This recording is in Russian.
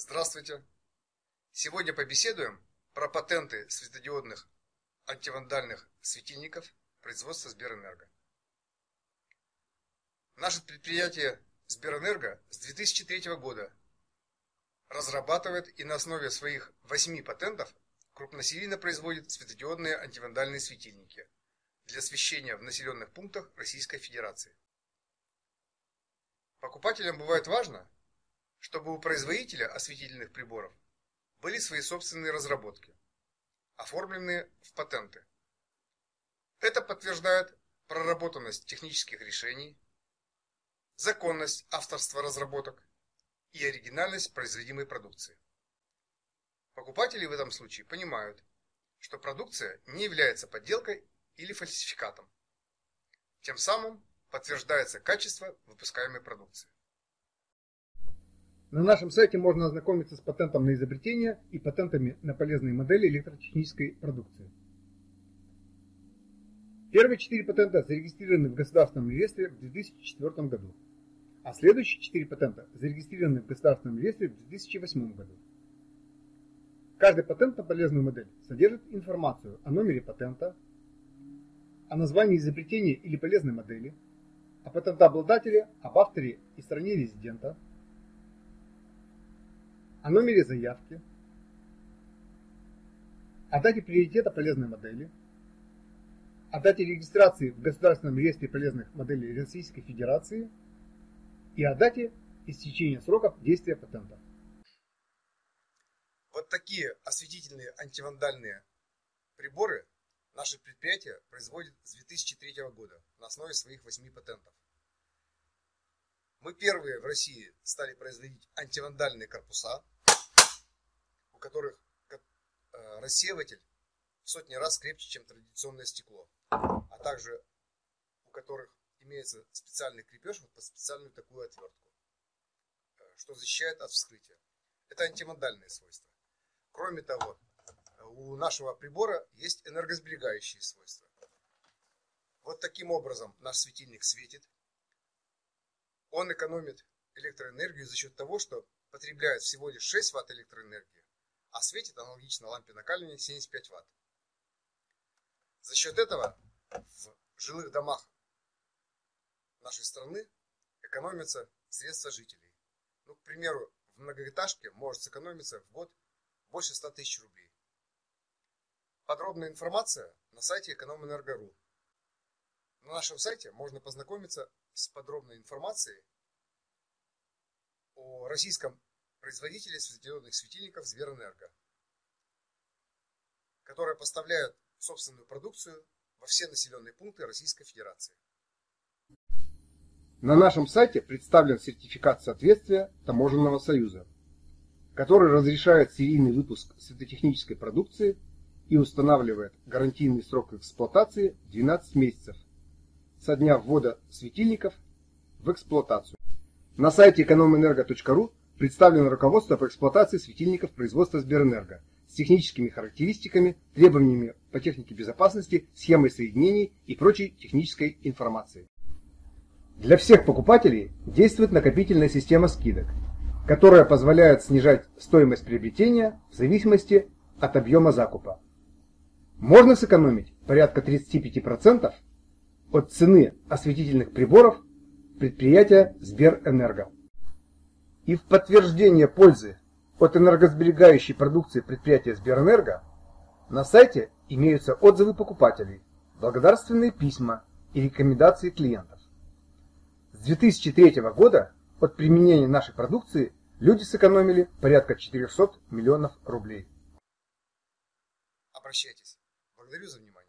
Здравствуйте! Сегодня побеседуем про патенты светодиодных антивандальных светильников производства Сберэнерго. Наше предприятие Сберэнерго с 2003 года разрабатывает и на основе своих восьми патентов крупносерийно производит светодиодные антивандальные светильники для освещения в населенных пунктах Российской Федерации. Покупателям бывает важно, чтобы у производителя осветительных приборов были свои собственные разработки, оформленные в патенты. Это подтверждает проработанность технических решений, законность авторства разработок и оригинальность производимой продукции. Покупатели в этом случае понимают, что продукция не является подделкой или фальсификатом. Тем самым подтверждается качество выпускаемой продукции. На нашем сайте можно ознакомиться с патентом на изобретение и патентами на полезные модели электротехнической продукции. Первые четыре патента зарегистрированы в Государственном реестре в 2004 году, а следующие четыре патента зарегистрированы в Государственном реестре в 2008 году. Каждый патент на полезную модель содержит информацию о номере патента, о названии изобретения или полезной модели, о патентообладателе, об авторе и стране резидента – о номере заявки, о дате приоритета полезной модели, о дате регистрации в Государственном реестре полезных моделей Российской Федерации и о дате истечения сроков действия патента. Вот такие осветительные антивандальные приборы наше предприятие производит с 2003 года на основе своих восьми патентов. Мы первые в России стали производить антивандальные корпуса, у которых э, рассеиватель в сотни раз крепче, чем традиционное стекло, а также у которых имеется специальный крепеж вот под специальную такую отвертку, э, что защищает от вскрытия. Это антивандальные свойства. Кроме того, у нашего прибора есть энергосберегающие свойства. Вот таким образом наш светильник светит, он экономит электроэнергию за счет того, что потребляет всего лишь 6 Вт электроэнергии, а светит аналогично лампе накаливания 75 Вт. За счет этого в жилых домах нашей страны экономятся средства жителей. Ну, к примеру, в многоэтажке может сэкономиться в год больше 100 тысяч рублей. Подробная информация на сайте экономэнерго.ру. На нашем сайте можно познакомиться с подробной информацией о российском производителе светодиодных светильников Зверэнерго, которая поставляет собственную продукцию во все населенные пункты Российской Федерации. На нашем сайте представлен сертификат соответствия Таможенного союза, который разрешает серийный выпуск светотехнической продукции и устанавливает гарантийный срок эксплуатации 12 месяцев со дня ввода светильников в эксплуатацию. На сайте экономэнерго.ру представлено руководство по эксплуатации светильников производства Сберэнерго с техническими характеристиками, требованиями по технике безопасности, схемой соединений и прочей технической информацией. Для всех покупателей действует накопительная система скидок, которая позволяет снижать стоимость приобретения в зависимости от объема закупа. Можно сэкономить порядка 35% от цены осветительных приборов предприятия Сберэнерго. И в подтверждение пользы от энергосберегающей продукции предприятия Сберэнерго на сайте имеются отзывы покупателей, благодарственные письма и рекомендации клиентов. С 2003 года от применения нашей продукции люди сэкономили порядка 400 миллионов рублей. Обращайтесь. Благодарю за внимание.